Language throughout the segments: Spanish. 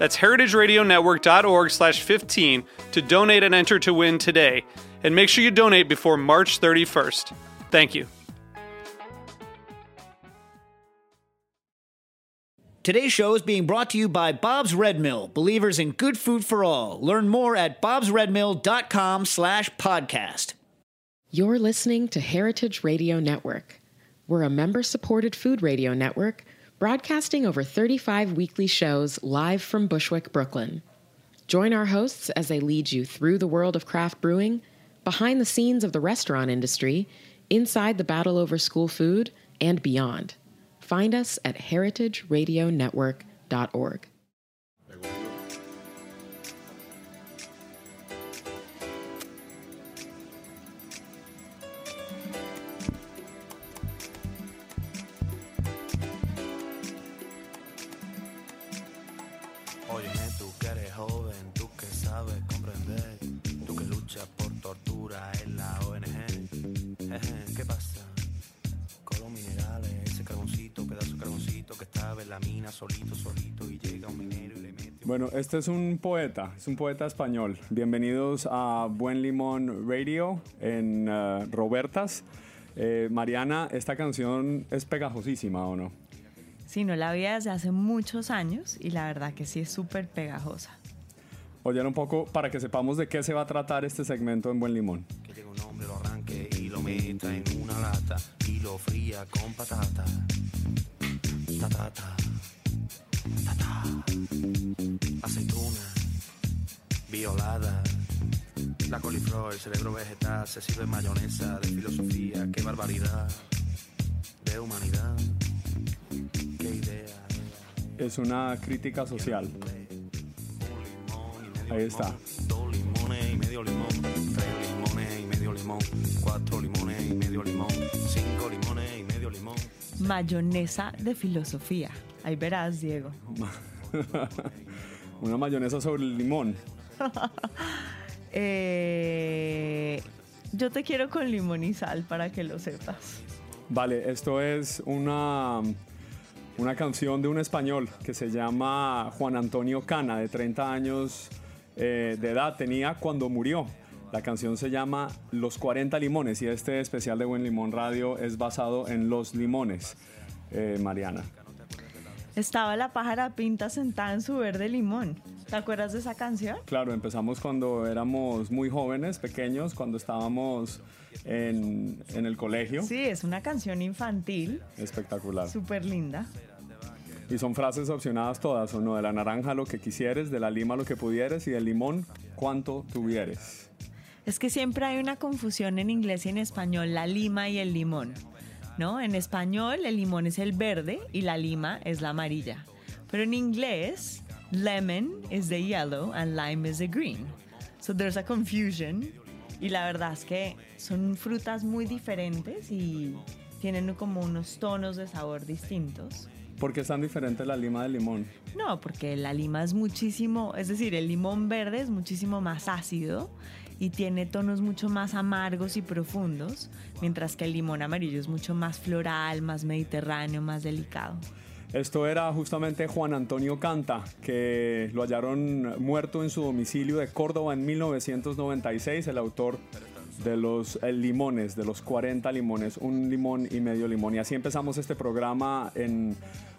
That's heritageradionetwork.org slash 15 to donate and enter to win today. And make sure you donate before March 31st. Thank you. Today's show is being brought to you by Bob's Red Mill, believers in good food for all. Learn more at bobsredmill.com slash podcast. You're listening to Heritage Radio Network. We're a member-supported food radio network broadcasting over 35 weekly shows live from Bushwick, Brooklyn. Join our hosts as they lead you through the world of craft brewing, behind the scenes of the restaurant industry, inside the battle over school food, and beyond. Find us at heritageradionetwork.org. Bueno, este es un poeta, es un poeta español. Bienvenidos a Buen Limón Radio en eh, Robertas. Eh, Mariana, esta canción es pegajosísima, ¿o no? Sí, no la vi desde hace muchos años y la verdad que sí es súper pegajosa. Oyen un poco para que sepamos de qué se va a tratar este segmento en Buen Limón. Que llega un hombre, lo arranque y lo meta en una lata y lo fría con patata. Tatata, tatá, aceituna, violada. La coliflor, el cerebro vegetal, se sirve mayonesa de filosofía. Qué barbaridad de humanidad. Qué idea. Es una crítica social. Ahí está. Dos limones y medio limón. Tres limones y medio limón. Cuatro limones y medio limón. Cinco limones y medio limón. Mayonesa de filosofía. Ahí verás, Diego. Una mayonesa sobre el limón. Eh, yo te quiero con limón y sal para que lo sepas. Vale, esto es una, una canción de un español que se llama Juan Antonio Cana, de 30 años eh, de edad tenía cuando murió. La canción se llama Los 40 Limones y este especial de Buen Limón Radio es basado en los limones, eh, Mariana. Estaba la pájara pinta sentada en su verde limón. ¿Te acuerdas de esa canción? Claro, empezamos cuando éramos muy jóvenes, pequeños, cuando estábamos en, en el colegio. Sí, es una canción infantil, Espectacular. súper linda. Y son frases opcionadas todas, ¿o no? De la naranja lo que quisieres, de la lima lo que pudieres y del limón cuanto tuvieres. Es que siempre hay una confusión en inglés y en español, la lima y el limón. ¿No? En español el limón es el verde y la lima es la amarilla. Pero en inglés, lemon is the yellow and lime is the green. So there's a confusion. Y la verdad es que son frutas muy diferentes y tienen como unos tonos de sabor distintos. ¿Por qué es tan diferente la lima del limón? No, porque la lima es muchísimo, es decir, el limón verde es muchísimo más ácido y tiene tonos mucho más amargos y profundos, mientras que el limón amarillo es mucho más floral, más mediterráneo, más delicado. Esto era justamente Juan Antonio Canta, que lo hallaron muerto en su domicilio de Córdoba en 1996, el autor de los eh, limones, de los 40 limones, un limón y medio limón. Y así empezamos este programa en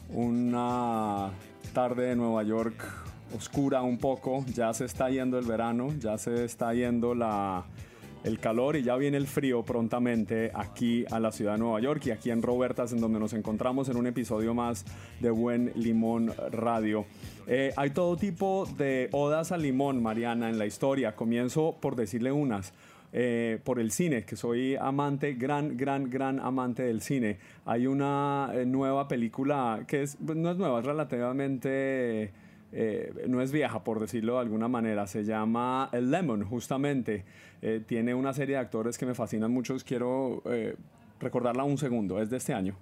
una tarde de Nueva York oscura un poco, ya se está yendo el verano, ya se está yendo la, el calor y ya viene el frío prontamente aquí a la ciudad de Nueva York y aquí en Robertas, en donde nos encontramos en un episodio más de Buen Limón Radio. Eh, hay todo tipo de odas al limón, Mariana, en la historia. Comienzo por decirle unas. Eh, por el cine, que soy amante, gran, gran, gran amante del cine. Hay una eh, nueva película que es, pues, no es nueva, es relativamente eh, no es vieja, por decirlo de alguna manera. Se llama El Lemon, justamente. Eh, tiene una serie de actores que me fascinan mucho. Quiero eh, recordarla un segundo. Es de este año.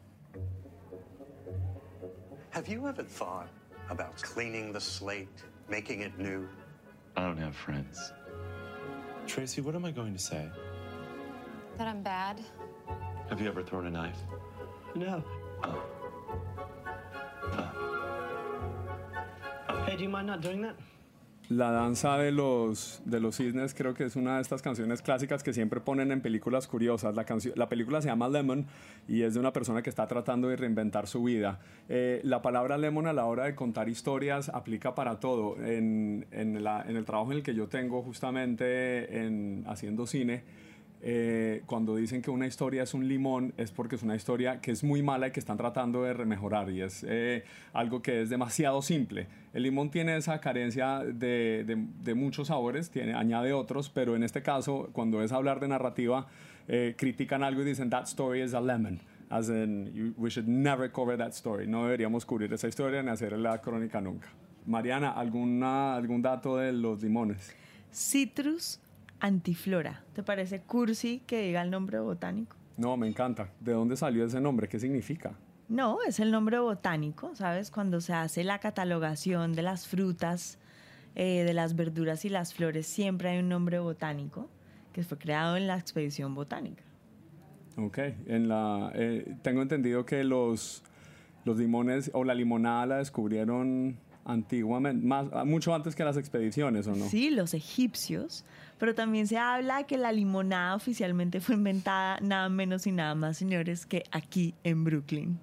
Have you ever thought about cleaning the slate, making it new? I don't have friends. Tracy, what am I going to say? That I'm bad. Have you ever thrown a knife? No. Hey, do La danza de los, de los cisnes creo que es una de estas canciones clásicas que siempre ponen en películas curiosas. La, la película se llama Lemon y es de una persona que está tratando de reinventar su vida. Eh, la palabra lemon a la hora de contar historias aplica para todo. En, en, la, en el trabajo en el que yo tengo justamente en, haciendo cine, eh, cuando dicen que una historia es un limón es porque es una historia que es muy mala y que están tratando de remejorar y es eh, algo que es demasiado simple. El limón tiene esa carencia de, de, de, muchos sabores, tiene, añade otros, pero en este caso, cuando es hablar de narrativa, eh, critican algo y dicen, that story is a lemon. As in, you, we should never cover that story. No deberíamos cubrir esa historia ni hacer la crónica nunca. Mariana, ¿alguna, ¿algún dato de los limones? Citrus antiflora. ¿Te parece cursi que diga el nombre botánico? No, me encanta. ¿De dónde salió ese nombre? ¿Qué significa? No, es el nombre botánico, ¿sabes? Cuando se hace la catalogación de las frutas, eh, de las verduras y las flores, siempre hay un nombre botánico que fue creado en la expedición botánica. Ok, en la, eh, tengo entendido que los, los limones o la limonada la descubrieron antiguamente, más, mucho antes que las expediciones, ¿o no? Sí, los egipcios, pero también se habla que la limonada oficialmente fue inventada nada menos y nada más, señores, que aquí en Brooklyn.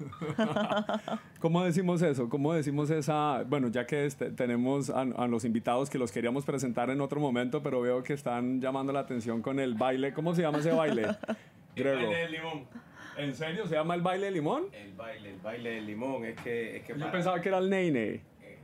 ¿Cómo decimos eso? ¿Cómo decimos esa? Bueno, ya que este, tenemos a, a, los invitados que los queríamos presentar en otro momento, pero veo que están llamando la atención con el baile. ¿Cómo se llama ese baile? El baile del limón. ¿En serio? ¿Se llama el baile del limón? El baile, el baile del limón. Es que. Es que Yo para- pensaba que era el neine.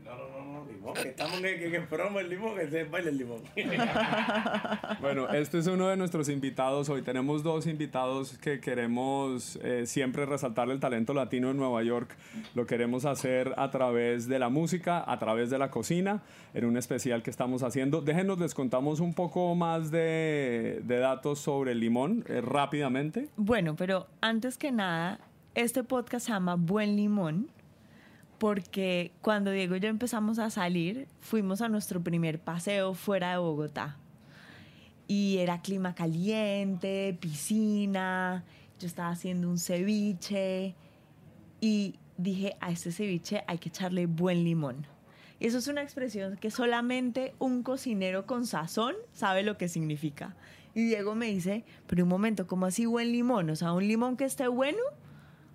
No, no, no, no, limón. Que estamos en, en el promo del limón, ese es el baile del limón. Bueno, este es uno de nuestros invitados. Hoy tenemos dos invitados que queremos eh, siempre resaltar el talento latino en Nueva York. Lo queremos hacer a través de la música, a través de la cocina, en un especial que estamos haciendo. Déjenos, les contamos un poco más de, de datos sobre el limón eh, rápidamente. Bueno, pero antes que nada, este podcast se llama Buen Limón porque cuando Diego y yo empezamos a salir, fuimos a nuestro primer paseo fuera de Bogotá. Y era clima caliente, piscina, yo estaba haciendo un ceviche y dije, a este ceviche hay que echarle buen limón. Y eso es una expresión que solamente un cocinero con sazón sabe lo que significa. Y Diego me dice, pero un momento, ¿cómo así buen limón? O sea, un limón que esté bueno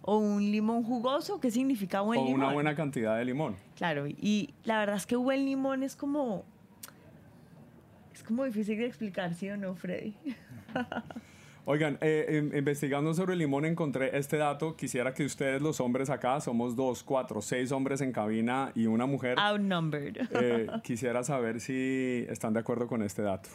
o un limón jugoso, ¿qué significa buen o limón? una buena cantidad de limón. Claro, y la verdad es que buen limón es como es como difícil de explicar, ¿sí o no, Freddy? Oigan, eh, in- investigando sobre el limón encontré este dato. Quisiera que ustedes, los hombres acá, somos dos, cuatro, seis hombres en cabina y una mujer. Outnumbered. Eh, quisiera saber si están de acuerdo con este dato.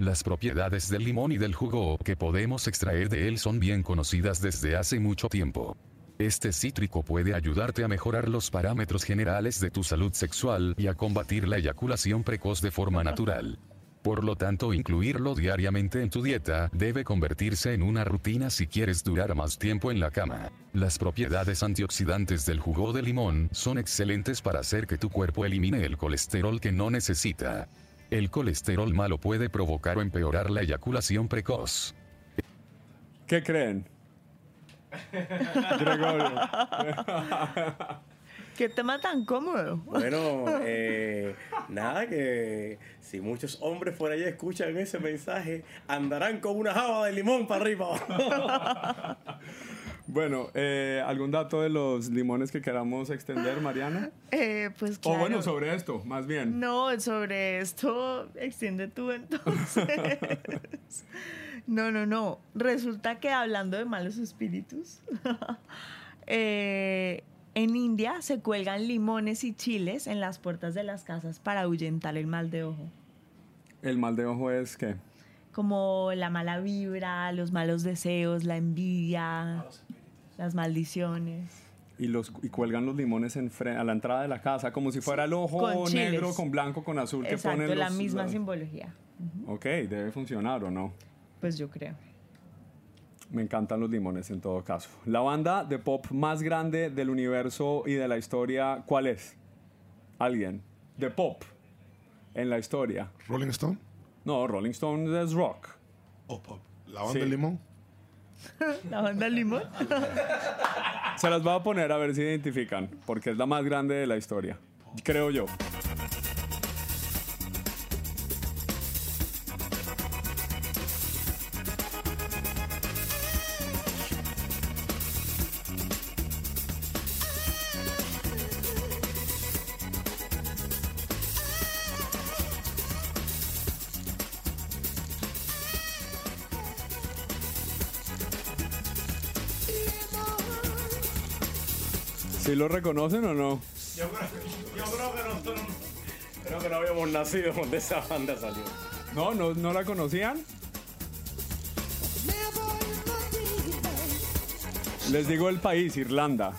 Las propiedades del limón y del jugo que podemos extraer de él son bien conocidas desde hace mucho tiempo. Este cítrico puede ayudarte a mejorar los parámetros generales de tu salud sexual y a combatir la eyaculación precoz de forma natural. Por lo tanto, incluirlo diariamente en tu dieta debe convertirse en una rutina si quieres durar más tiempo en la cama. Las propiedades antioxidantes del jugo de limón son excelentes para hacer que tu cuerpo elimine el colesterol que no necesita. El colesterol malo puede provocar o empeorar la eyaculación precoz. ¿Qué creen? Gregorio. ¿Qué tema tan cómodo? Bueno, eh, nada, que si muchos hombres por allá escuchan ese mensaje, andarán con una java de limón para arriba. Bueno, eh, ¿algún dato de los limones que queramos extender, Mariana? Eh, pues O claro. bueno, sobre esto, más bien. No, sobre esto, extiende tú entonces. no, no, no. Resulta que hablando de malos espíritus, eh, en India se cuelgan limones y chiles en las puertas de las casas para ahuyentar el mal de ojo. El mal de ojo es que Como la mala vibra, los malos deseos, la envidia, las maldiciones. y los y cuelgan los limones en fre- a la entrada de la casa como si fuera el ojo con chiles. negro con blanco con azul que Exacto, ponen la los- misma los- simbología. Ok, debe funcionar o no. Pues yo creo. Me encantan los limones en todo caso. La banda de pop más grande del universo y de la historia, ¿cuál es? ¿Alguien? De pop en la historia. ¿Rolling Stone? No, Rolling Stone es rock. ¿O pop? ¿La banda Sí. de limón? La banda limón. Se las voy a poner a ver si identifican, porque es la más grande de la historia. Creo yo. ¿Sí lo reconocen o no? Yo creo, yo creo que nosotros creo que no habíamos nacido cuando esa banda salió. No, no, no la conocían. Les digo el país, Irlanda.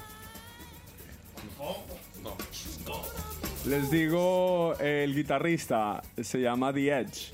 Les digo el guitarrista, se llama The Edge.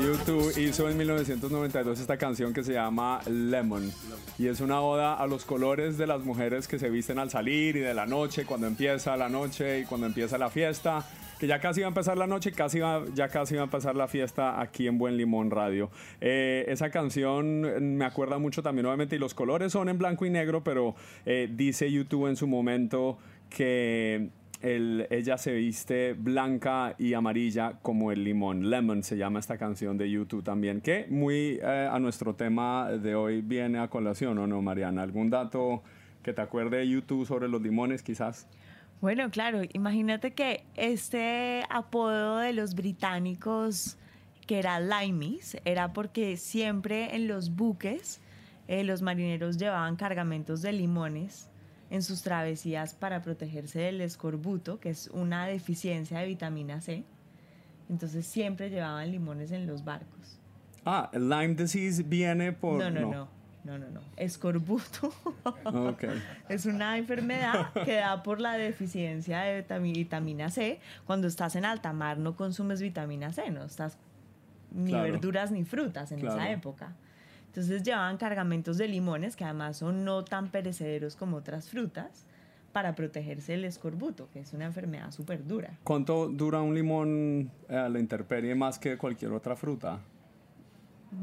YouTube hizo en 1992 esta canción que se llama Lemon y es una oda a los colores de las mujeres que se visten al salir y de la noche, cuando empieza la noche y cuando empieza la fiesta, que ya casi va a empezar la noche, casi va, ya casi va a empezar la fiesta aquí en Buen Limón Radio. Eh, esa canción me acuerda mucho también, obviamente, y los colores son en blanco y negro, pero eh, dice YouTube en su momento que el- ella se viste blanca y amarilla como el limón. Lemon se llama esta canción de YouTube también, que muy eh, a nuestro tema de hoy viene a colación, ¿o no, Mariana? ¿Algún dato que te acuerde de YouTube sobre los limones, quizás? Bueno, claro, imagínate que este apodo de los británicos, que era limeys, era porque siempre en los buques eh, los marineros llevaban cargamentos de limones en sus travesías para protegerse del escorbuto, que es una deficiencia de vitamina C. Entonces siempre llevaban limones en los barcos. Ah, el Lyme disease viene por... No, no, no, no, no, no. Escorbuto Ok. es una enfermedad que da por la deficiencia de vitami- vitamina C. Cuando estás en alta mar no consumes vitamina C, no estás ni Claro. verduras ni frutas en Claro. esa época. Entonces llevaban cargamentos de limones que además son no tan perecederos como otras frutas para protegerse del escorbuto, que es una enfermedad súper dura. ¿Cuánto dura un limón eh, a la intemperie más que cualquier otra fruta?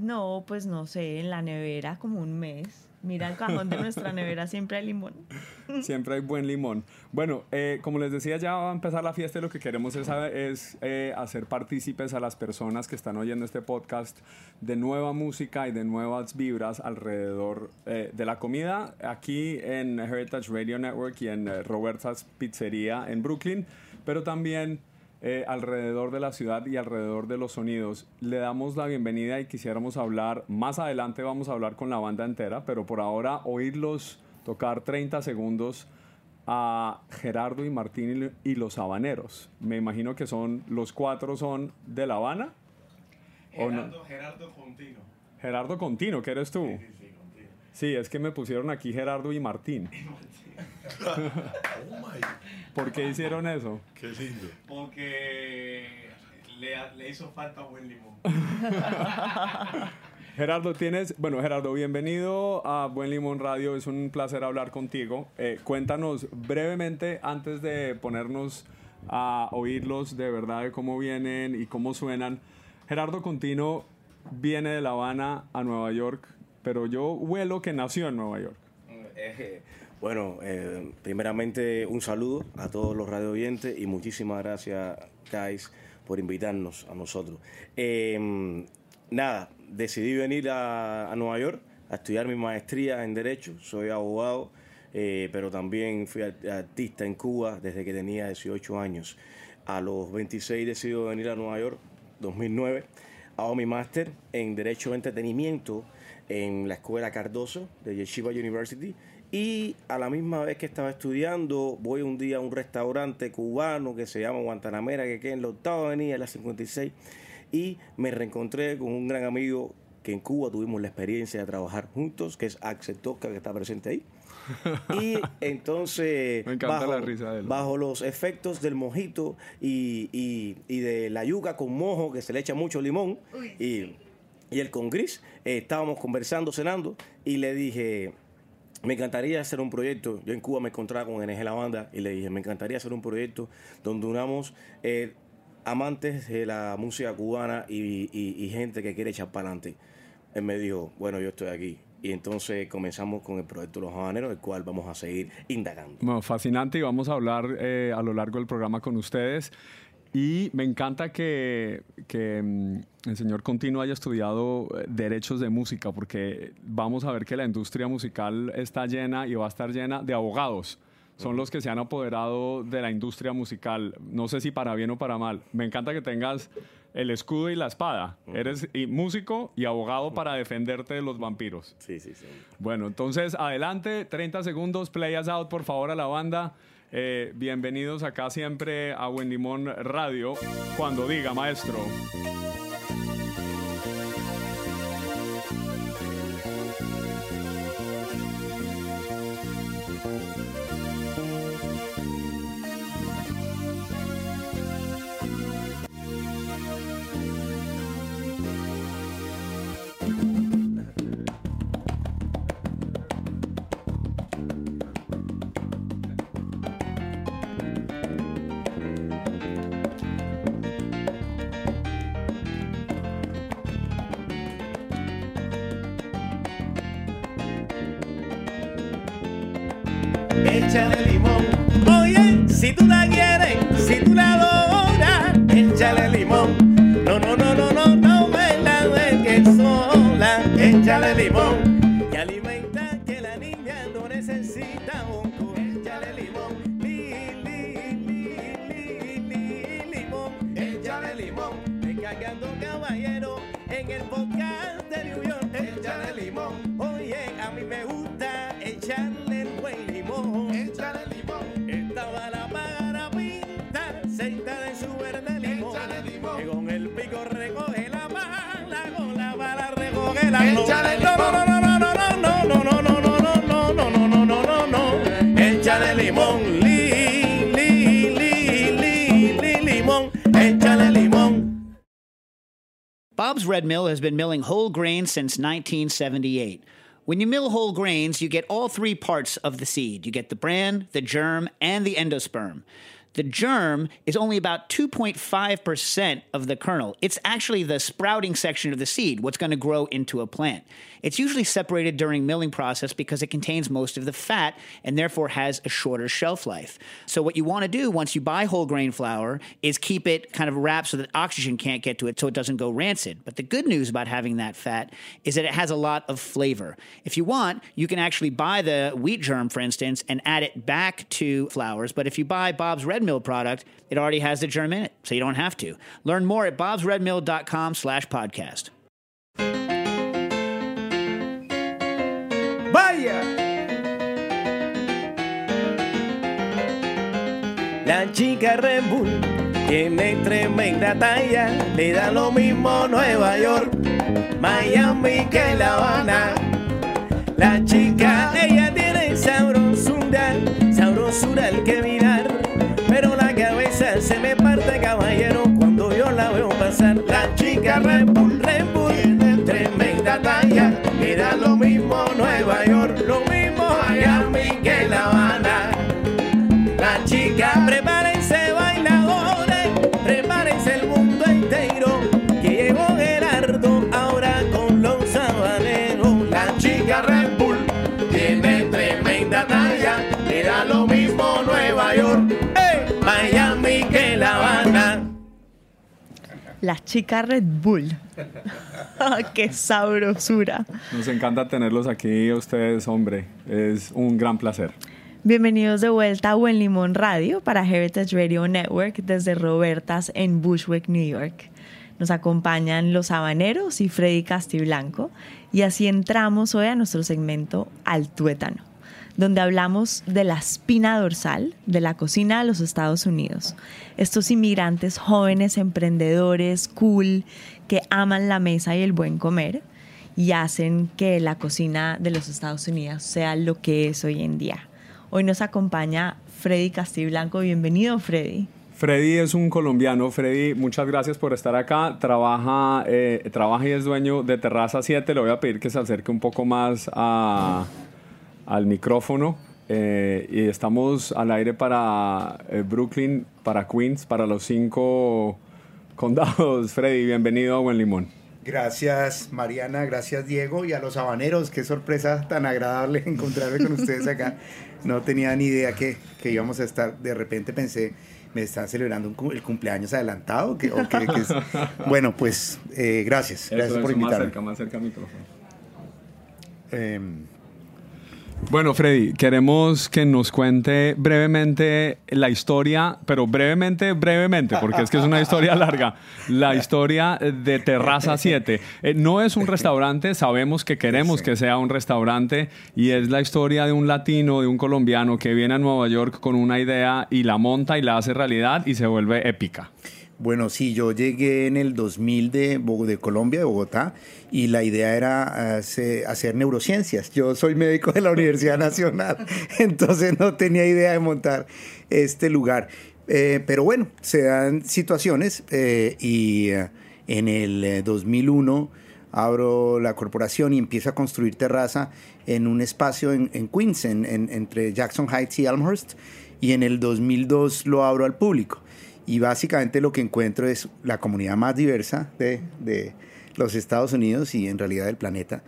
No, pues no sé, en la nevera como un mes. Mira el cajón de nuestra nevera, siempre hay limón. Siempre hay buen limón. Bueno, eh, como les decía, ya va a empezar la fiesta y lo que queremos es, eh, hacer partícipes a las personas que están oyendo este podcast de nueva música y de nuevas vibras alrededor eh, de la comida aquí en Heritage Radio Network y en Roberta's Pizzería en Brooklyn, pero también eh, alrededor de la ciudad y alrededor de los sonidos. Le damos la bienvenida y quisiéramos hablar, más adelante vamos a hablar con la banda entera, pero por ahora oírlos tocar 30 segundos a Gerardo y Martín y, los Habaneros. Me imagino que son, los cuatro son de La Habana. ¿O no? Gerardo, Gerardo Contino. Gerardo Contino, ¿que eres tú? Sí, es que me pusieron aquí Gerardo y Martín. Oh my. ¿Por qué hicieron eso? Qué lindo. Porque le, le hizo falta buen limón. Gerardo, tienes, bueno, Gerardo, bienvenido a Buen Limón Radio, es un placer hablar contigo. Eh, cuéntanos brevemente, antes de ponernos a oírlos de verdad de cómo vienen y cómo suenan. Gerardo Contino viene de La Habana a Nueva York, pero yo huelo que nació en Nueva York. Eh, bueno, eh, primeramente un saludo a todos los radio oyentes y muchísimas gracias, guys, por invitarnos a nosotros. Eh, nada, decidí venir a, a Nueva York a estudiar mi maestría en Derecho. Soy abogado, eh, pero también fui ar- artista en Cuba desde que tenía 18 años. A los 26 decidí venir a Nueva York, 2009. Hago mi máster en Derecho de Entretenimiento en la Escuela Cardoso de Yeshiva University. Y a la misma vez que estaba estudiando, voy un día a un restaurante cubano que se llama Guantanamera, que queda en la octava avenida, en la 56, y me reencontré con un gran amigo que en Cuba tuvimos la experiencia de trabajar juntos, que es Axel Tosca, que está presente ahí. Y entonces, Me encanta bajo, la risa de él. bajo los efectos del mojito y, y- y de la yuca con mojo, que se le echa mucho limón, y, y el con gris, eh, estábamos conversando, cenando, y le dije, me encantaría hacer un proyecto. Yo en Cuba me encontraba con NG La Banda y le dije, me encantaría hacer un proyecto donde unamos eh, amantes de la música cubana y, gente que quiere echar para adelante. Él me dijo, bueno, yo estoy aquí. Y entonces comenzamos con el proyecto Los Habaneros, el cual vamos a seguir indagando. Bueno, fascinante y vamos a hablar eh, a lo largo del programa con ustedes. Y me encanta que, que, mm, el señor Contino haya estudiado eh, derechos de música, porque vamos a ver que la industria musical está llena y va a estar llena de abogados. Son los que se han apoderado de la industria musical. No sé si para bien o para mal. Me encanta que tengas el escudo y la espada. Eres y músico y abogado para defenderte de los vampiros. Sí, sí, sí. Bueno, entonces adelante, 30 segundos, play us out por favor a la banda. Eh, bienvenidos acá siempre a Buen Limón Radio. Cuando diga, maestro. Red Mill has been milling whole grains since 1978. When you mill whole grains, you get all three parts of the seed. You get the bran, the germ, and the endosperm. The germ is only about 2.5% of the kernel. It's actually the sprouting section of the seed, what's going to grow into a plant. It's usually separated during milling process because it contains most of the fat and therefore has a shorter shelf life. So what you want to do once you buy whole grain flour is keep it kind of wrapped so that oxygen can't get to it so it doesn't go rancid. But the good news about having that fat is that it has a lot of flavor. If you want, you can actually buy the wheat germ, for instance, and add it back to flours. But if you buy Bob's Red Product, it already has the germ in it, so you don't have to. Learn more at bobsredmill.com slash podcast. Vaya. La chica Red Bull tiene tremenda talla, le da lo mismo Nueva York, Miami que La Habana. La chica, ella tiene sabrosura, sabrosura al que se me parte caballero cuando yo la veo pasar. La chica Red Bull, Red Bull, tremenda talla, le da lo mismo Nueva York, La chica Red Bull. ¡Qué sabrosura! Nos encanta tenerlos aquí, ustedes, hombre. Es un gran placer. Bienvenidos de vuelta a Buen Limón Radio para Heritage Radio Network desde Robertas en Bushwick, New York. Nos acompañan los habaneros y Freddy Castiblanco y así entramos hoy a nuestro segmento Al Tuétano donde hablamos de la espina dorsal de la cocina de los Estados Unidos. Estos inmigrantes jóvenes, emprendedores, cool, que aman la mesa y el buen comer y hacen que la cocina de los Estados Unidos sea lo que es hoy en día. Hoy nos acompaña Freddy Castiblanco. Bienvenido, Freddy. Freddy es un colombiano. Freddy, muchas gracias por estar acá. Trabaja, eh, trabaja y es dueño de Terraza 7. Le voy a pedir que se acerque un poco más a, al micrófono. Eh, y estamos al aire para eh, Brooklyn, para Queens, para los cinco condados. Freddy, bienvenido a Buen Limón. Gracias Mariana, gracias Diego y a los habaneros. Qué sorpresa tan agradable encontrarme con ustedes acá. No tenía ni idea que, que íbamos a estar. De repente pensé, me están celebrando el cumpleaños adelantado. Bueno, pues eh, gracias. Gracias por invitarme. Más cerca, más cerca al micrófono. Bueno, Freddy, queremos que nos cuente brevemente la historia, pero brevemente, brevemente, porque es que es una historia larga, la historia de Terraza 7. Eh, no es un restaurante, sabemos que queremos que sea un restaurante y es la historia de un latino, de un colombiano que viene a Nueva York con una idea y la monta y la hace realidad y se vuelve épica. Bueno, sí, yo llegué en el 2000 de, de Colombia, de Bogotá, y la idea era hacer, neurociencias. Yo soy médico de la Universidad Nacional, entonces no tenía idea de montar este lugar. Eh, pero bueno, se dan situaciones eh, y eh, en el 2001 abro la corporación y empiezo a construir terraza en un espacio en, Queens, entre Jackson Heights y Elmhurst, y en el 2002 lo abro al público y básicamente lo que encuentro es la comunidad más diversa de, de los Estados Unidos y en realidad del planeta,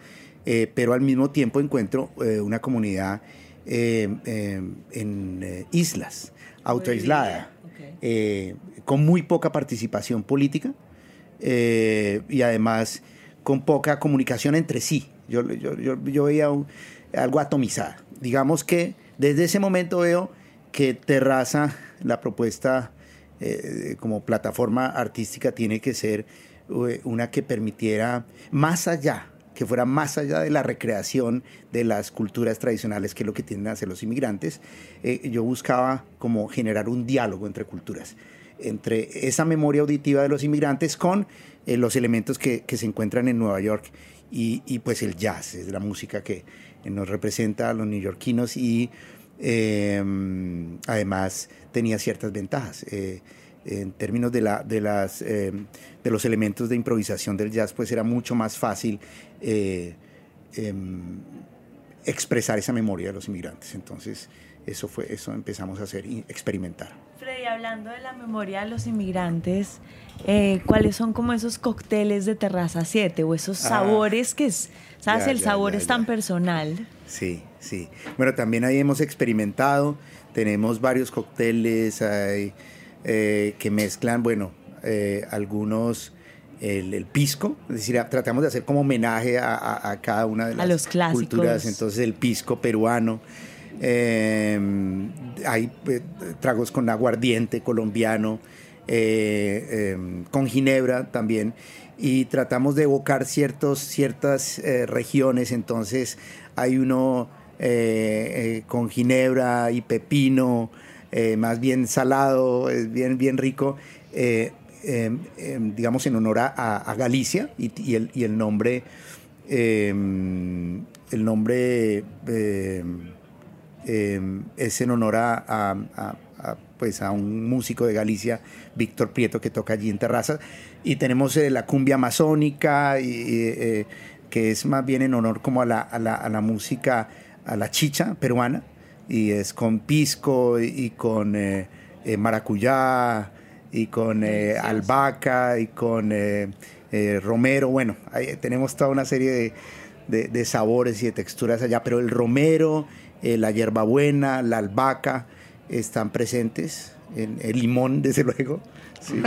eh, pero al mismo tiempo encuentro eh, una comunidad eh, en islas, autoaislada, con muy poca participación política y además con poca comunicación entre sí. Yo, yo, yo, yo veía algo atomizada. Digamos que desde ese momento veo que Terraza, la propuesta eh, como plataforma artística tiene que ser eh, una que permitiera más allá, que fuera más allá de la recreación de las culturas tradicionales, que es lo que tienden a hacer los inmigrantes. Eh, yo buscaba como generar un diálogo entre culturas, entre esa memoria auditiva de los inmigrantes con los elementos que, que, se encuentran en Nueva York y, y, pues el jazz, es la música que nos representa a los neoyorquinos y además tenía ciertas ventajas. Eh, en términos de, la, de, las, eh, de los elementos de improvisación del jazz, pues era mucho más fácil eh, em, expresar esa memoria de los inmigrantes. Entonces, eso fue, eso empezamos a hacer y experimentar. Hablando de la memoria de los inmigrantes, ¿cuáles son como esos cócteles de Terraza 7 o esos ah, sabores que es, sabes, el sabor es tan personal? Sí, sí. Bueno, también ahí hemos experimentado tenemos varios cócteles eh, que mezclan, bueno, eh, algunos, el, pisco, es decir, tratamos de hacer como homenaje a, cada una de las culturas, entonces el pisco peruano. Em, hay eh, tragos con aguardiente colombiano, em, con ginebra también, y tratamos de evocar ciertos, ciertas regiones, entonces hay uno eh, eh, con ginebra y pepino, eh, más bien salado, es bien, bien rico, em, em, digamos en honor a, Galicia y, el, y, el, nombre, em, el nombre es en honor a, pues a un músico de Galicia, Víctor Prieto, que toca allí en Terraza. Y tenemos la cumbia amazónica, y, que es más bien en honor como a la, música a la chicha peruana y es con pisco y, con eh, eh, maracuyá y con eh, albahaca y con romero. Bueno, tenemos toda una serie de, sabores y de texturas allá, pero el romero, la hierbabuena, la albahaca están presentes, el, limón desde luego Sí,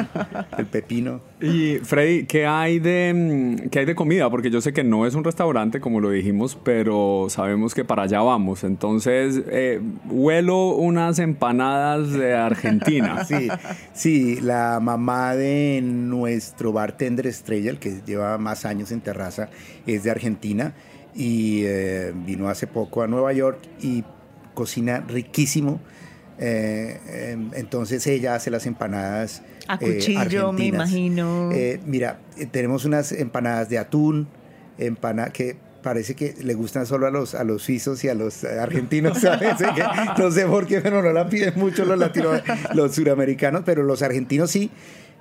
el pepino. Y Freddy, ¿qué hay de mm, qué hay de comida? Porque yo sé que no es un restaurante, como lo dijimos, pero sabemos que para allá vamos. Entonces, eh, huelo unas empanadas de Argentina. Sí, sí, la mamá de nuestro bartender estrella, el que lleva más años en terraza, es de Argentina y eh, vino hace poco a Nueva York y cocina riquísimo. Eh, em, entonces ella hace las empanadas. A eh, cuchillo, me imagino. Eh, mira, tenemos unas empanadas de atún, empana que parece que le gustan solo a los, a los suizos y a los argentinos, no sé por qué, pero no la piden mucho los latinos, los suramericanos, pero los argentinos sí.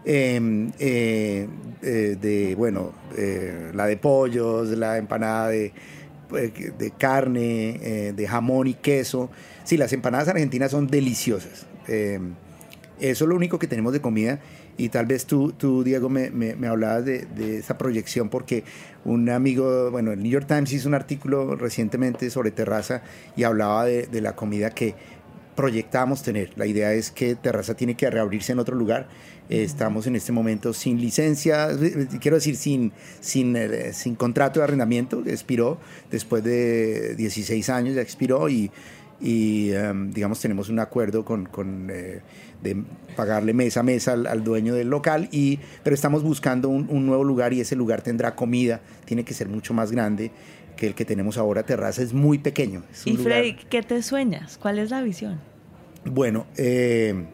Eh, eh, eh, de, bueno, eh, la de pollos, la empanada de, de carne, de jamón y queso. Sí, las empanadas argentinas son deliciosas. Eh, eso es lo único que tenemos de comida. Y tal vez tú, tú Diego, me, me, me hablabas de, de esa proyección porque un amigo, bueno, el New York Times hizo un artículo recientemente sobre Terraza y hablaba de, de la comida que proyectábamos tener. La idea es que Terraza tiene que reabrirse en otro lugar. Eh, Estamos en este momento sin licencia, quiero decir, sin, sin, eh, sin contrato de arrendamiento, expiró después de 16 años, ya expiró y, y em, digamos, tenemos un acuerdo con, con, eh, de pagarle mes a mes al, al dueño del local, y, pero estamos buscando un, un nuevo lugar y ese lugar tendrá comida, tiene que ser mucho más grande que el que tenemos ahora. Terraza es muy pequeño. Es y lugar- Freddy, ¿qué te sueñas? ¿Cuál es la visión? Bueno, eh,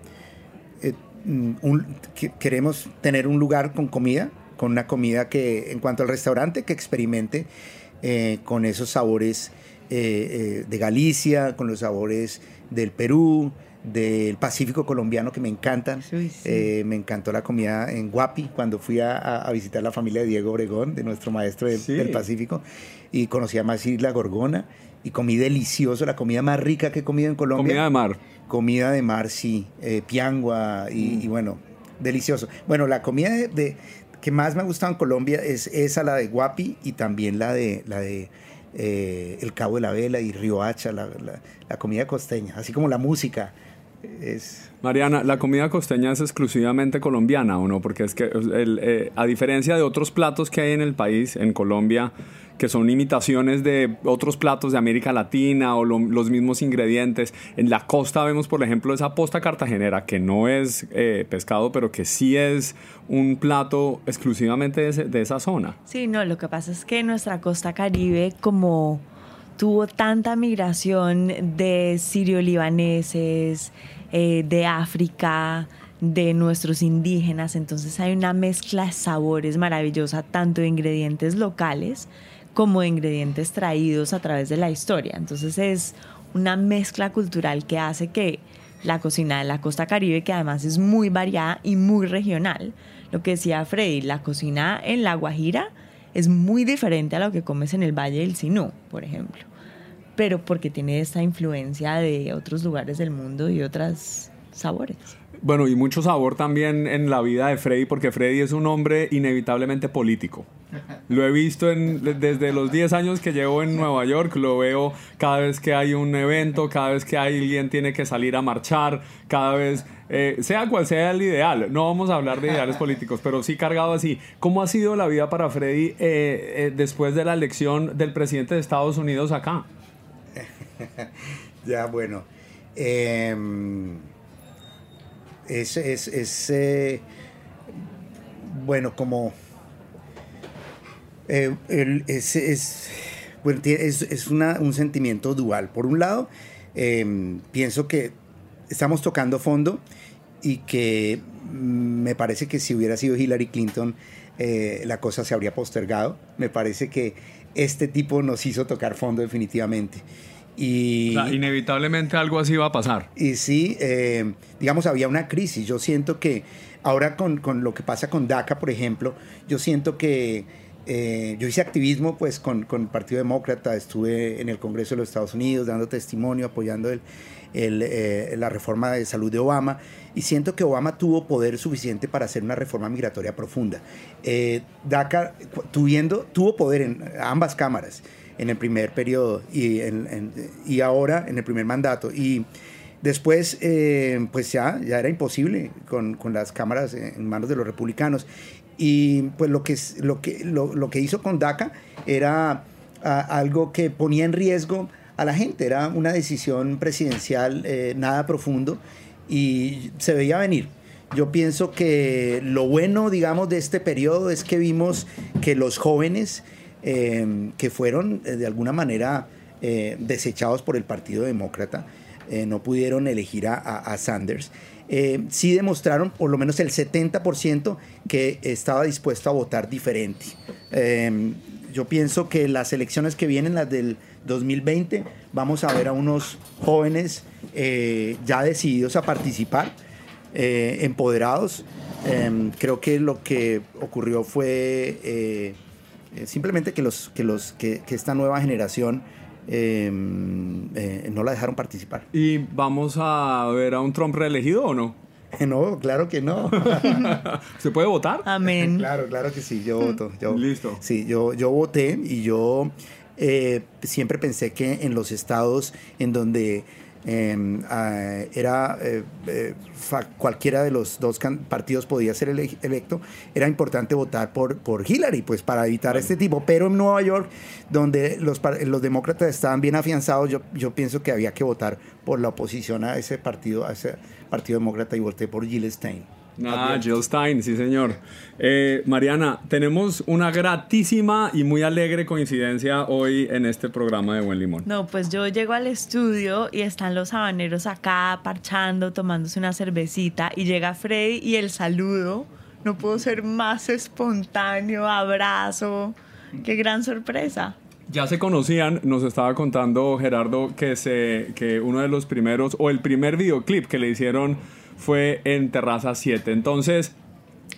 eh, mm, un- que- queremos tener un lugar con comida, con una comida que, en cuanto al restaurante, que experimente eh, con esos sabores eh, de Galicia, con los sabores del Perú, del Pacífico colombiano que me encantan. Eh, me encantó la comida en Guapi cuando fui a, a- a visitar la familia de Diego Obregón, de nuestro maestro del, Sí. del Pacífico, y conocí a más Isla Gorgona y comí delicioso, la comida más rica que he comido en Colombia. Comida de mar. Comida de mar, sí. eh, piangua y, y bueno, delicioso. Bueno, la comida de, de- que más me ha gustado en Colombia es esa, la de Guapi y también la de, la de eh, El Cabo de la Vela y Río Hacha, la, la- la comida costeña, así como la música. Es, Mariana, ¿la comida costeña es exclusivamente colombiana o no? Porque es que, el, eh, a diferencia de otros platos que hay en el país, en Colombia, que son imitaciones de otros platos de América Latina o lo- los mismos ingredientes, en la costa vemos, por ejemplo, esa posta cartagenera, que no es eh, pescado, pero que sí es un plato exclusivamente de, ese- de esa zona. Sí, no, lo que pasa es que nuestra costa caribe, como tuvo tanta migración de sirio-libaneses, eh, de África, de nuestros indígenas, entonces hay una mezcla de sabores maravillosa, tanto de ingredientes locales como ingredientes traídos a través de la historia. Entonces es una mezcla cultural que hace que la cocina de la costa caribe, que además es muy variada y muy regional, lo que decía Freddy, la cocina en La Guajira es muy diferente a lo que comes en el Valle del Sinú, por ejemplo, pero porque tiene esta influencia de otros lugares del mundo y otros sabores. Bueno, y mucho sabor también en la vida de Freddy, porque Freddy es un hombre inevitablemente político. Lo he visto desde los 10 años que llevo en Nueva York, lo veo cada vez que hay un evento, cada vez que alguien tiene que salir a marchar, cada vez, eh, sea cual sea el ideal. No vamos a hablar de ideales políticos, pero sí cargado así. ¿Cómo ha sido la vida para Freddy eh, eh, después de la elección del presidente de Estados Unidos acá? ya, bueno. em, es, es, es, eh, bueno, como eh, es, es, es, es un sentimiento dual. Por un lado, em, pienso que estamos tocando fondo y que mm, me parece que si hubiera sido Hillary Clinton, eh, la cosa se habría postergado. Me parece que este tipo nos hizo tocar fondo definitivamente. Y, O sea, inevitablemente algo así va a pasar. y sí, eh, digamos, había una crisis. Yo siento que ahora con, con lo que pasa con DACA, por ejemplo, yo siento que eh, yo hice activismo pues con, con el Partido Demócrata, estuve en el Congreso de los Estados Unidos dando testimonio, apoyando el, el, eh, la reforma de salud de Obama y siento que Obama tuvo poder suficiente para hacer una reforma migratoria profunda. DACA tuviendo, tuvo poder en ambas cámaras en el primer periodo y, en- en- y ahora en el primer mandato. Y Después, eh, pues ya, ya era imposible con, con, las cámaras en manos de los republicanos. Y pues lo que, lo que, lo, lo que hizo con DACA era a, algo que ponía en riesgo a la gente, era una decisión presidencial eh, nada profundo y se veía venir. Yo pienso que lo bueno, digamos, de este periodo es que vimos que los jóvenes eh, que fueron de alguna manera desechados por el Partido Demócrata, eh, no pudieron elegir a, Sanders, eh, sí demostraron por lo menos el 70% que estaba dispuesto a votar diferente. Eh, yo pienso que las elecciones que vienen, las del 2020, vamos a ver a unos jóvenes ya decididos a participar, empoderados. creo que lo que ocurrió fue simplemente que, los, que, los, que esta nueva generación Em, eh, no la dejaron participar. ¿Y vamos a ver a un Trump reelegido o no? No, claro que no. ¿Se puede votar? Amén. Claro, claro que sí, yo voto. Yo, Listo. Sí, yo, yo voté y yo eh, siempre pensé que en los estados en donde Ah, era eh, eh, cualquiera de los dos partidos podía ser electo, era importante votar por, por Hillary, pues para evitar este tipo. Pero en Nueva York, donde los, los demócratas estaban bien afianzados, yo, yo pienso que había que votar por la oposición a ese partido, a ese partido demócrata y voté por Jill Stein. Ah, Jill Stein, sí señor. Eh, Mariana, tenemos una gratísima y muy alegre coincidencia hoy en este programa de Buen Limón. No, pues yo llego al estudio y están los habaneros acá parchando, tomándose una cervecita y llega Freddy y el saludo. No puedo ser más espontáneo, abrazo. Qué gran sorpresa. Ya se conocían, nos estaba contando Gerardo que, se, que uno de los primeros, o el primer videoclip que le hicieron fue en Terraza 7. Entonces,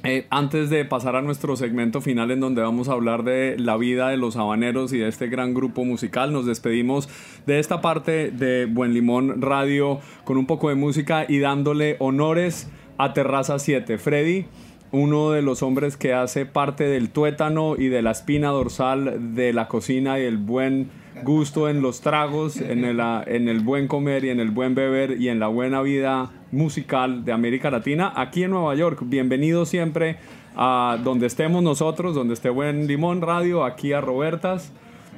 eh, antes de pasar a nuestro segmento final en donde vamos a hablar de la vida de los habaneros y de este gran grupo musical, nos despedimos de esta parte de Buen Limón Radio con un poco de música y dándole honores a Terraza 7. Freddy, uno de los hombres que hace parte del tuétano y de la espina dorsal de la cocina y el buen gusto en los tragos, en el, en el buen comer y en el buen beber y en la buena vida musical de América Latina aquí en Nueva York. Bienvenido siempre a donde estemos nosotros, donde esté Buen Limón Radio, aquí a Robertas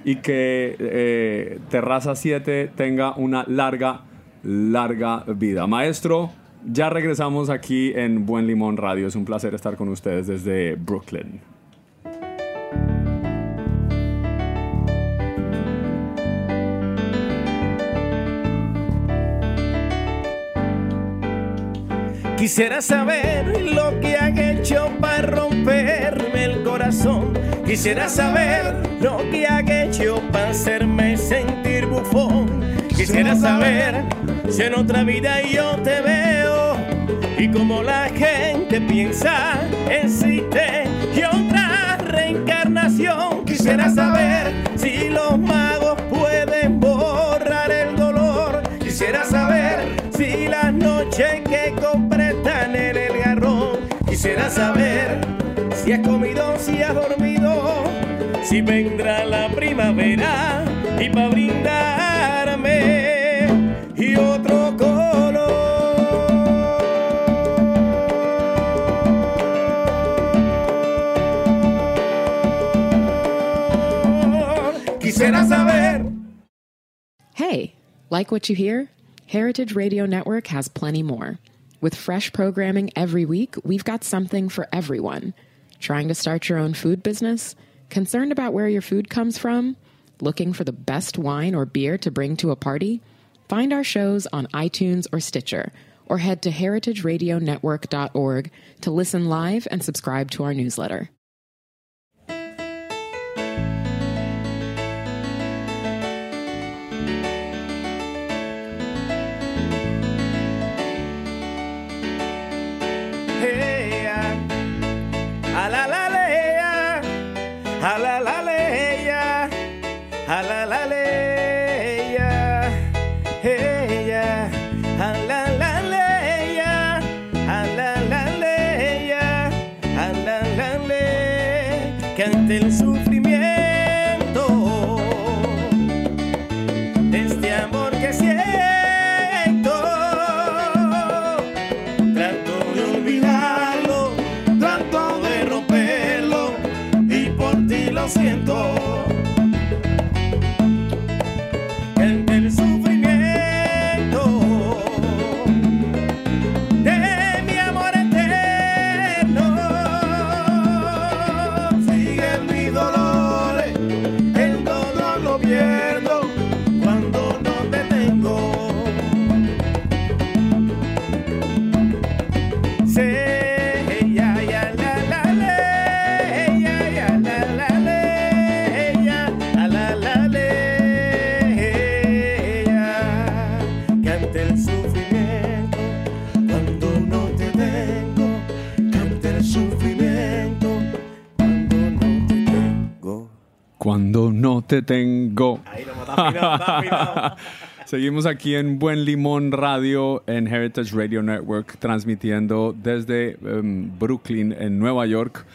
y que eh, Terraza 7 tenga una larga, larga vida. Maestro, ya regresamos aquí en Buen Limón Radio. Es un placer estar con ustedes desde Brooklyn. Quisiera saber lo que han hecho para romperme el corazón. Quisiera saber lo que han hecho para hacerme sentir bufón. Quisiera saber si en otra vida yo te veo y como la gente piensa existe y otra reencarnación. Quisiera saber Quisiera saber si has comido, si has dormido, si vendrá la primavera y para brindarme y otro color. Quisiera saber. Hey, like what you hear? Heritage Radio Network has plenty more. With fresh programming every week, we've got something for everyone. Trying to start your own food business? Concerned about where your food comes from? Looking for the best wine or beer to bring to a party? Find our shows on iTunes or Stitcher, or head to heritageradionetwork.org to listen live and subscribe to our newsletter. Te tengo. Ahí no, está afinado, está afinado. Seguimos aquí en Buen Limón Radio en Heritage Radio Network, transmitiendo desde em, Brooklyn, en Nueva York.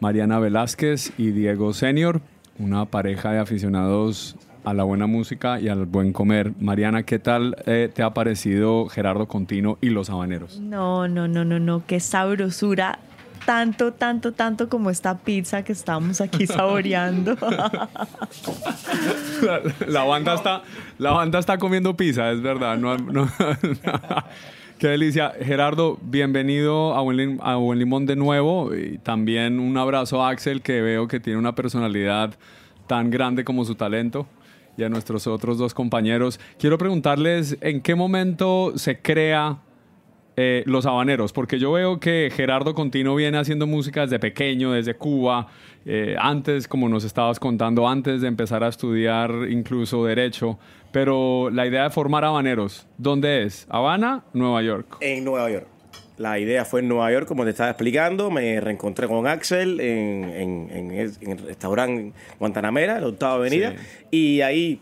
Mariana Velázquez y Diego Senior, una pareja de aficionados a la buena música y al buen comer. Mariana, ¿qué tal eh, te ha parecido Gerardo Contino y los habaneros? No, no, no, no, no, qué sabrosura. Tanto, tanto, tanto como esta pizza que estamos aquí saboreando. La, la banda está, la banda está comiendo pizza, es verdad. No, no- Qué delicia. Gerardo, bienvenido a Buen, a Buen Limón de nuevo. Y también un abrazo a Axel, que veo que tiene una personalidad tan grande como su talento. Y a nuestros otros dos compañeros. Quiero preguntarles en qué momento se crea eh, Los Habaneros, porque yo veo que Gerardo Contino viene haciendo música desde pequeño, desde Cuba, eh, antes, como nos estabas contando, antes de empezar a estudiar incluso Derecho, pero la idea de formar Habaneros, ¿dónde es? ¿Habana? Nueva York. En Nueva York. La idea fue en Nueva York, como te estaba explicando. Me reencontré con Axel en, en- en el, en el restaurante Guantanamera, la octava avenida. Y ahí,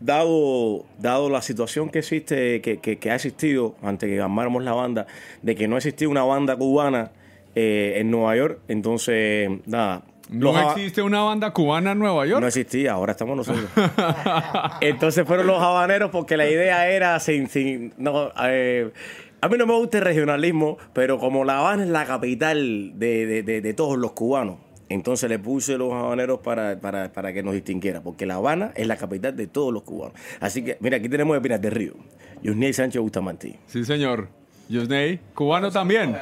dado, dado la situación que existe, que, que- que ha existido antes que armáramos la banda, de que no existía una banda cubana eh, en Nueva York, entonces, nada. ¿No los existe una banda cubana en Nueva York? no existía, ahora estamos nosotros. Entonces fueron los habaneros porque la idea era sin, sin no, eh, a mí no me gusta el regionalismo, pero como La Habana es la capital de, de- de- de todos los cubanos, entonces le puse los habaneros para, para, para que nos distinguiera, porque La Habana es la capital de todos los cubanos. Así que, mira, aquí tenemos de Pinas del Río, Yusniel Sánchez Bustamante. Sí, señor. Yosney, cubano también.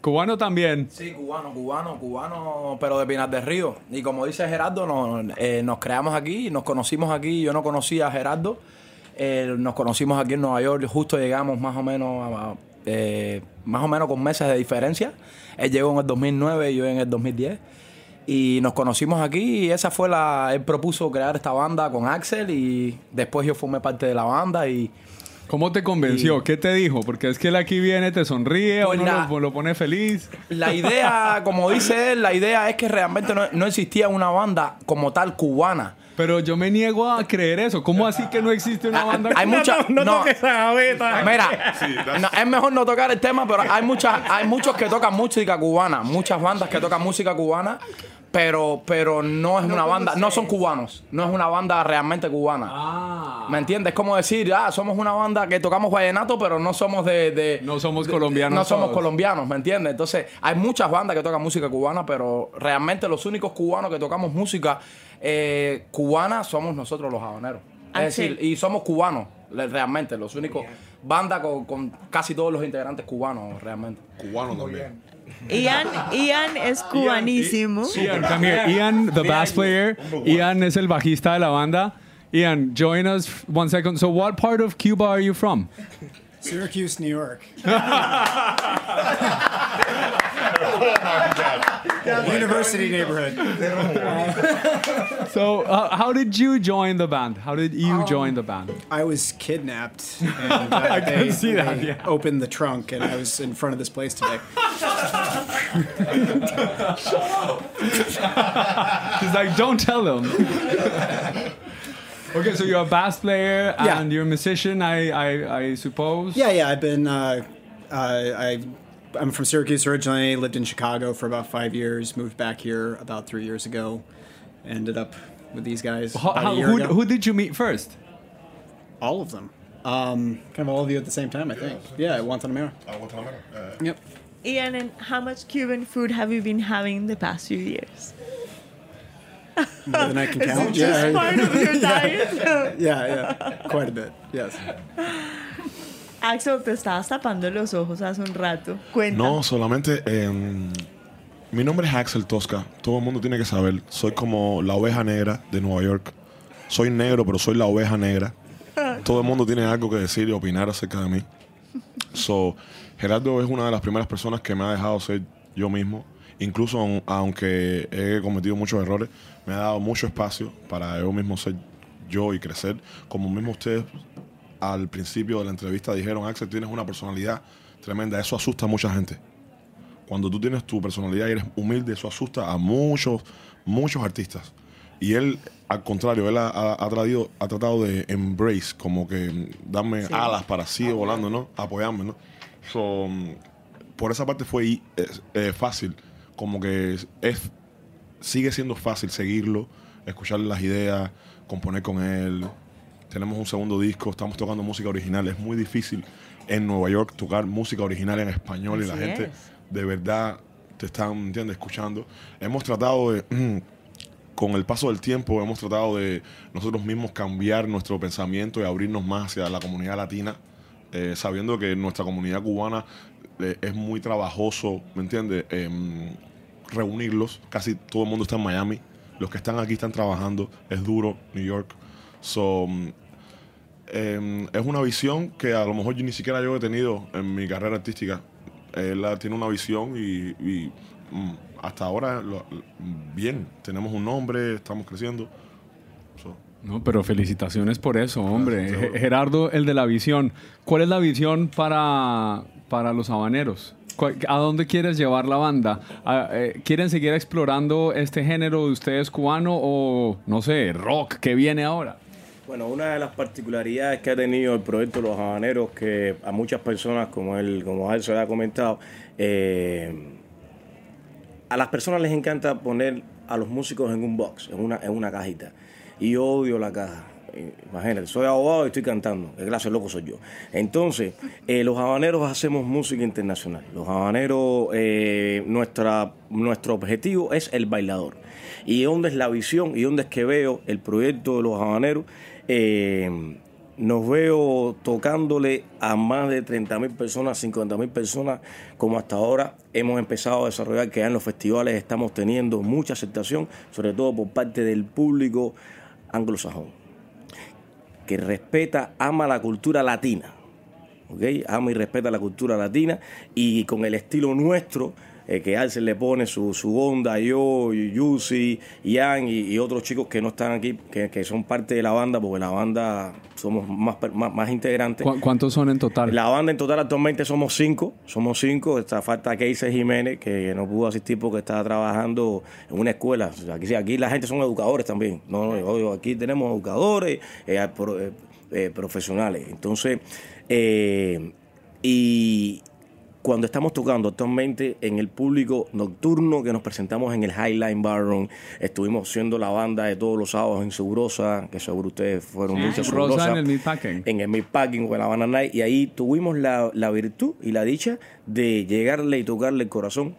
Cubano también. Sí, cubano, cubano, cubano, pero de Pinar del Río. Y como dice Gerardo, nos, eh, nos creamos aquí, nos conocimos aquí. Yo no conocía a Gerardo. Eh, nos conocimos aquí en Nueva York. Justo llegamos más o menos a- eh, más o menos con meses de diferencia. Él llegó en el 2009 y yo en el 2010. Y nos conocimos aquí y esa fue la... Él propuso crear esta banda con Axel y después yo formé parte de la banda y... ¿Cómo te convenció? ¿Qué te dijo? Porque es que él aquí viene, te sonríe, Pues o la- lo, lo pone feliz. La idea, como dice él, la idea es que realmente no, no existía una banda como tal cubana. Pero yo me niego a creer eso. ¿Cómo así que no existe una banda Hay cubana? muchas. no no, toques esa gaveta. Mira, no, es mejor no tocar el tema, pero hay muchas, hay muchos que tocan música cubana, muchas bandas que tocan música cubana, pero, pero no es una banda, no son cubanos, no es una banda realmente cubana. Ah. ¿Me entiendes? Es como decir, ah, somos una banda que tocamos vallenato, pero no somos de, de- No somos de- colombianos No somos todos. colombianos, ¿me entiendes? Entonces, hay muchas bandas que tocan música cubana, pero realmente los únicos cubanos que tocamos música eh, cubana somos nosotros los habaneros. Ah, Es decir, y somos cubanos, realmente, los únicos bandas con, con casi todos los integrantes cubanos, realmente. Cubano también. Ian, Ian es cubanísimo. Ian, come here. Ian, the bass player. Ian es el bajista de la banda. Ian, join us one second. So, what part of Cuba are you from? Syracuse, New York. University neighborhood. So, uh, how did you join the band? How did you join the band? I was kidnapped. And, uh, I can they, see that, they yeah. Opened the trunk, and I was in front of this place today. He's like, don't tell them. okay, so you're a bass player Yeah. and you're a musician, I, I, I suppose. Yeah, yeah. I've been. Uh, uh, I. I'm from Syracuse originally. Lived in Chicago for about five years. Moved back here about three years ago. Ended up with these guys. How, about a how, year who, ago. who did you meet first? All of them. Um, kind of all of you at the same time, I think. Yeah, at Guantanamera. Yep. Ian, and how much Cuban food have you been having the past few years? more than I can Is it count. just part of your diet? yeah, yeah, quite a bit. Yes. Axel, te estabas tapando los ojos hace un rato. Cuenta. No, solamente. eh, mi nombre es Axel Tosca. Todo el mundo tiene que saber. Soy como la oveja negra de Nueva York. Soy negro, pero soy la oveja negra. Todo el mundo tiene algo que decir y opinar acerca de mí. So, Gerardo es una de las primeras personas que me ha dejado ser yo mismo. Incluso aun- aunque he cometido muchos errores, me ha dado mucho espacio para yo mismo ser yo y crecer. Como mismo ustedes al principio de la entrevista dijeron, Axel, tienes una personalidad tremenda. Eso asusta a mucha gente. Cuando tú tienes tu personalidad y eres humilde, eso asusta a muchos, muchos artistas. Y él, al contrario, él ha, ha- ha traído- ha tratado de embrace, como que darme Sí. alas para seguir volando, ¿no? Apoyarme, ¿no? So, por esa parte fue es- eh, fácil, como que es, es- sigue siendo fácil seguirlo, escuchar las ideas, componer con él. Tenemos un segundo disco, estamos tocando música original. Es muy difícil en Nueva York tocar música original en español y la gente es. de verdad te están, ¿entiendes? Escuchando. Hemos tratado de, con el paso del tiempo, hemos tratado de nosotros mismos cambiar nuestro pensamiento y abrirnos más hacia la comunidad latina, eh, sabiendo que nuestra comunidad cubana eh, es muy trabajoso, ¿me entiendes? Em, reunirlos. Casi todo el mundo está en Miami. Los que están aquí están trabajando. Es duro, New York. So, em, es una visión que a lo mejor yo ni siquiera yo he tenido en mi carrera artística. Él tiene una visión y, y, mm, hasta ahora lo- bien. Tenemos un nombre, estamos creciendo. So, No, pero felicitaciones por eso, hombre. Ge- Gerardo, el de la visión. ¿Cuál es la visión para, para los habaneros? ¿Cuál- ¿A dónde quieres llevar la banda? ¿A- eh, ¿Quieren seguir explorando este género de ustedes cubano o, no sé, rock que viene ahora? Bueno, una de las particularidades que ha tenido el proyecto Los Habaneros, que a muchas personas, como él, como él se ha comentado, eh, a las personas les encanta poner a los músicos en un box, en una, en una cajita. Y yo odio la caja. Imagínate, soy abogado y estoy cantando. ¿Qué clase loco soy yo? Entonces, eh, los habaneros hacemos música internacional. Los habaneros, eh, nuestra, nuestro objetivo es el bailador. Y dónde es la visión y dónde es que veo el proyecto de los habaneros. Eh, nos veo tocándole a más de 30 mil personas, 50 mil personas, como hasta ahora hemos empezado a desarrollar, que ya en los festivales estamos teniendo mucha aceptación, sobre todo por parte del público anglosajón, que respeta, ama la cultura latina, ¿ok? Ama y respeta la cultura latina y con el estilo nuestro, eh, que Alcel le pone su, su onda, yo, Yusi, Ian y, y otros chicos que no están aquí, que, que son parte de la banda, porque la banda somos más, más, más integrantes. ¿Cu- ¿Cuántos son en total? La banda en total actualmente somos cinco, somos cinco, está falta Keise Jiménez, que no pudo asistir porque estaba trabajando en una escuela. Aquí, aquí la gente son educadores también, no, no, aquí tenemos educadores, eh, pro- eh, profesionales. Entonces, y cuando estamos tocando actualmente en el público nocturno que nos presentamos en el Highline Barroom, estuvimos siendo la banda de todos los sábados en Segurosa, que seguro ustedes fueron Sí. muchos Rosa en el Meatpacking. en el Meatpacking con la Habana Night y ahí tuvimos la, la virtud y la dicha de llegarle y tocarle el corazón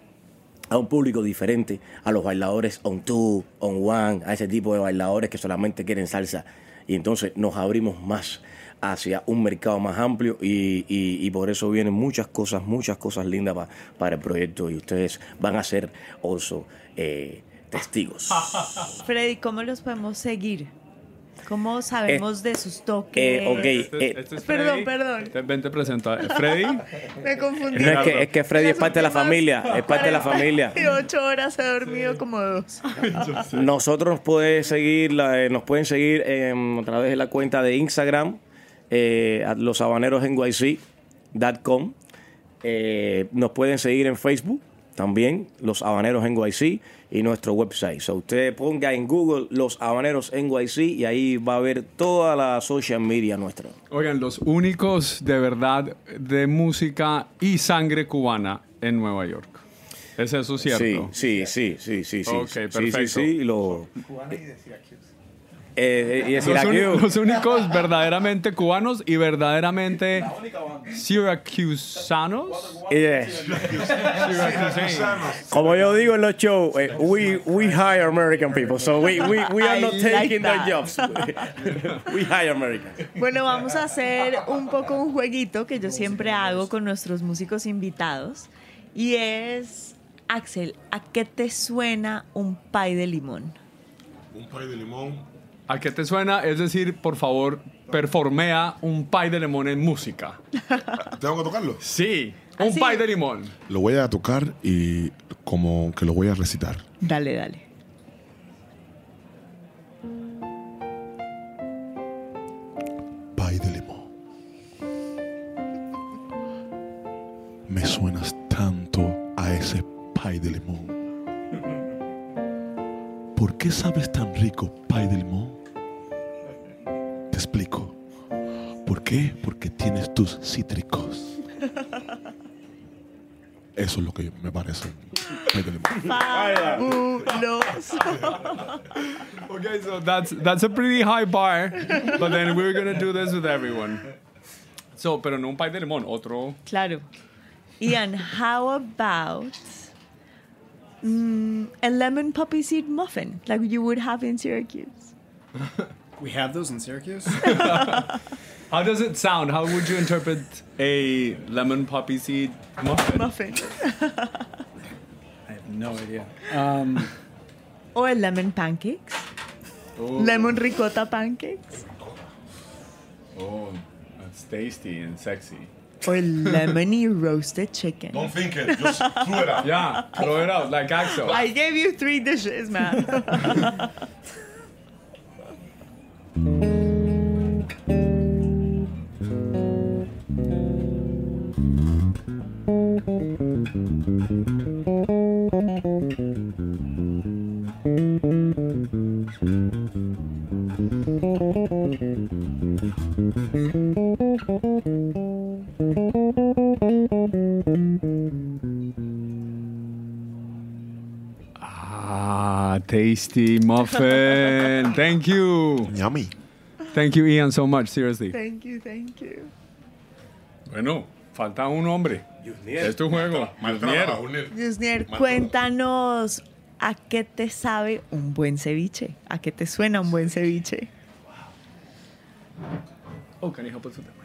a un público diferente, a los bailadores on two, on one, a ese tipo de bailadores que solamente quieren salsa. Y entonces nos abrimos más hacia un mercado más amplio y, y- y por eso vienen muchas cosas, muchas cosas lindas pa- para el proyecto y ustedes van a ser also eh, testigos. Freddy, ¿cómo los podemos seguir? ¿Cómo sabemos de sus toques? eh, ok, Este, eh, este es Perdón, Freddy. perdón. Te- Ven, te presento. a- Freddy. Me confundí. No, es, que, es que Freddy es parte de la familia, es parte de la familia. Y ocho horas he dormido como dos. Nosotros nos pueden seguir, la- eh, nos pueden seguir em, a través de la cuenta de Instagram, eh, a los habaneros NYC.com. Eh, nos pueden seguir en Facebook también, los habaneros NYC y nuestro website. So usted ponga en Google los habaneros NYC y ahí va a ver toda la social media nuestra. Oigan, los únicos de verdad de música y sangre cubana en Nueva York. ¿Es eso cierto? Sí, sí, sí, sí, sí. sí. Ok, Sí, perfecto. Sí, sí, lo- Eh, y decir Los, aquí, uni- los únicos verdaderamente cubanos y verdaderamente syracusanos. Syracusanos. Como yo digo en los shows, eh, we, we hire American people, so we, we, we are not like taking their jobs. we hire Americans. Bueno, vamos a hacer un poco un jueguito que yo siempre hago con nuestros músicos invitados. Y es, Axel, ¿a qué te suena un pie de limón? Un pay de limón. ¿A qué te suena? Es decir, por favor, performea un pie de limón en música. ¿Tengo que tocarlo? Sí, un Así. pie de limón. Lo voy a tocar y como que lo voy a recitar. Dale, dale. Pay de limón. Me suenas tanto a ese pay de limón. ¿Por qué sabes tan rico pay de limón? Te explico. ¿Por qué? Porque tienes tus cítricos. Eso es lo que me parece. Pay de limón. Fabuloso. Okay, so that's that's a pretty high bar, but then we're gonna do this with everyone. So, pero no un pie de limón, otro. Claro. Ian, how about mm, a lemon poppy seed muffin like you would have in Syracuse? We have those in Syracuse. How does it sound? How would you interpret a lemon poppy seed muffin? Muffin. I have no idea. Um, or lemon pancakes? Oh. Lemon ricotta pancakes? Oh, that's tasty and sexy. Or lemony roasted chicken? Don't think it. Just throw it out. Yeah, throw it out like Axel. I gave you three dishes, man. tasty muffin. Thank you. Yummy. Thank you, Ian, so much. Seriously. thank you, thank you. Bueno, falta un hombre. Es tu juego. Yusnier. Yusnier, cuéntanos a qué te sabe un buen ceviche. ¿A qué te suena un buen ceviche? Oh, can you help us with that?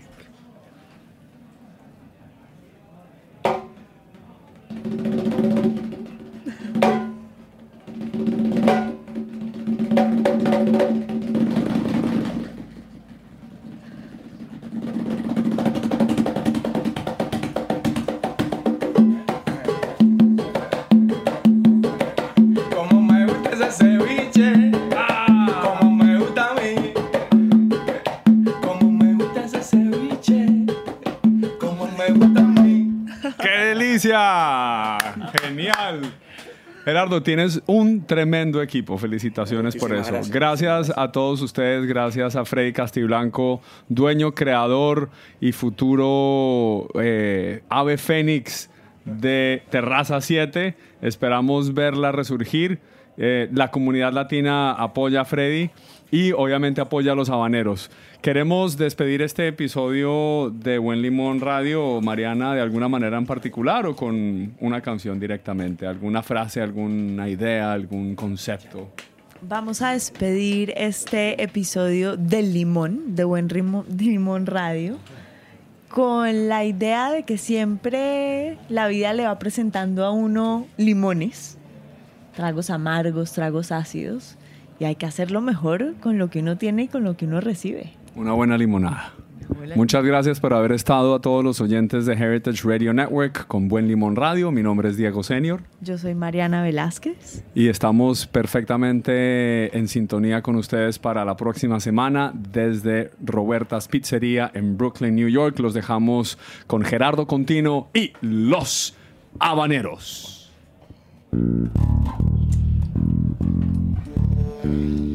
Gerardo, tienes un tremendo equipo. Felicitaciones por eso. Gracias. a todos ustedes. Gracias a Freddy Castiblanco, dueño, creador y futuro eh, ave fénix de Terraza 7. Esperamos verla resurgir. Eh, la comunidad latina apoya a Freddy y obviamente apoya a los habaneros. Queremos despedir este episodio de Buen Limón Radio, Mariana, de alguna manera en particular o con una canción directamente, alguna frase, alguna idea, algún concepto. Vamos a despedir este episodio del Limón, de Buen Limón Radio, con la idea de que siempre la vida le va presentando a uno limones, tragos amargos, tragos ácidos, y hay que hacerlo mejor con lo que uno tiene y con lo que uno recibe. Una buena limonada. Muchas gracias por haber estado a todos los oyentes de Heritage Radio Network con Buen Limón Radio. Mi nombre es Diego Senior. Yo soy Mariana Velázquez. Y estamos perfectamente en sintonía con ustedes para la próxima semana desde Roberta's Pizzería en Brooklyn, New York. Los dejamos con Gerardo Contino y los habaneros. Mm-hmm.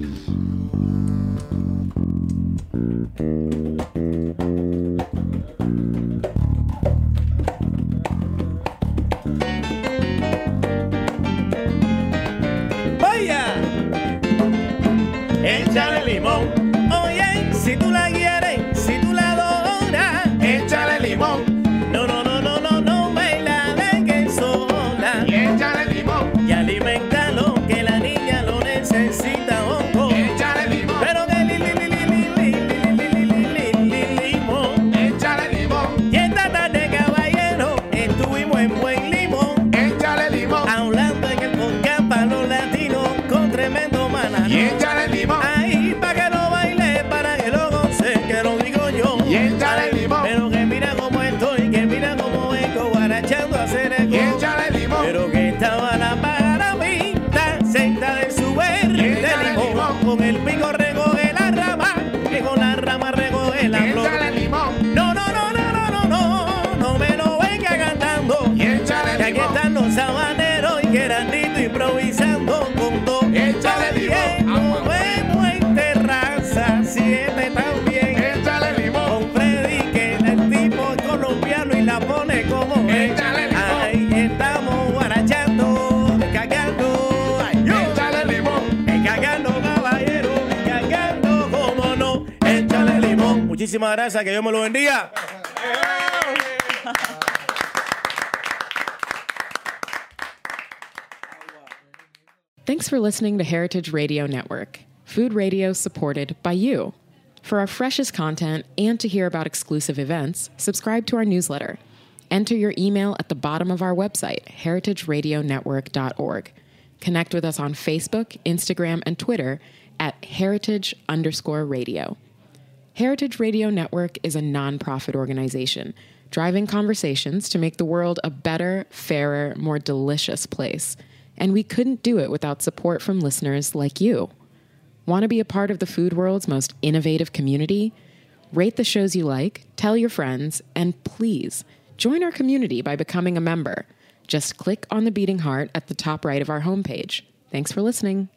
Muchísimas gracias, que Dios me lo bendiga. Thanks for listening to Heritage Radio Network, food radio supported by you. For our freshest content and to hear about exclusive events, subscribe to our newsletter. Enter your email at the bottom of our website, heritageradionetwork.org. Connect with us on Facebook, Instagram, and Twitter at heritage underscore radio. Heritage Radio Network is a nonprofit organization driving conversations to make the world a better, fairer, more delicious place. And we couldn't do it without support from listeners like you. Want to be a part of the food world's most innovative community? Rate the shows you like, tell your friends, and please join our community by becoming a member. Just click on the beating heart at the top right of our homepage. Thanks for listening.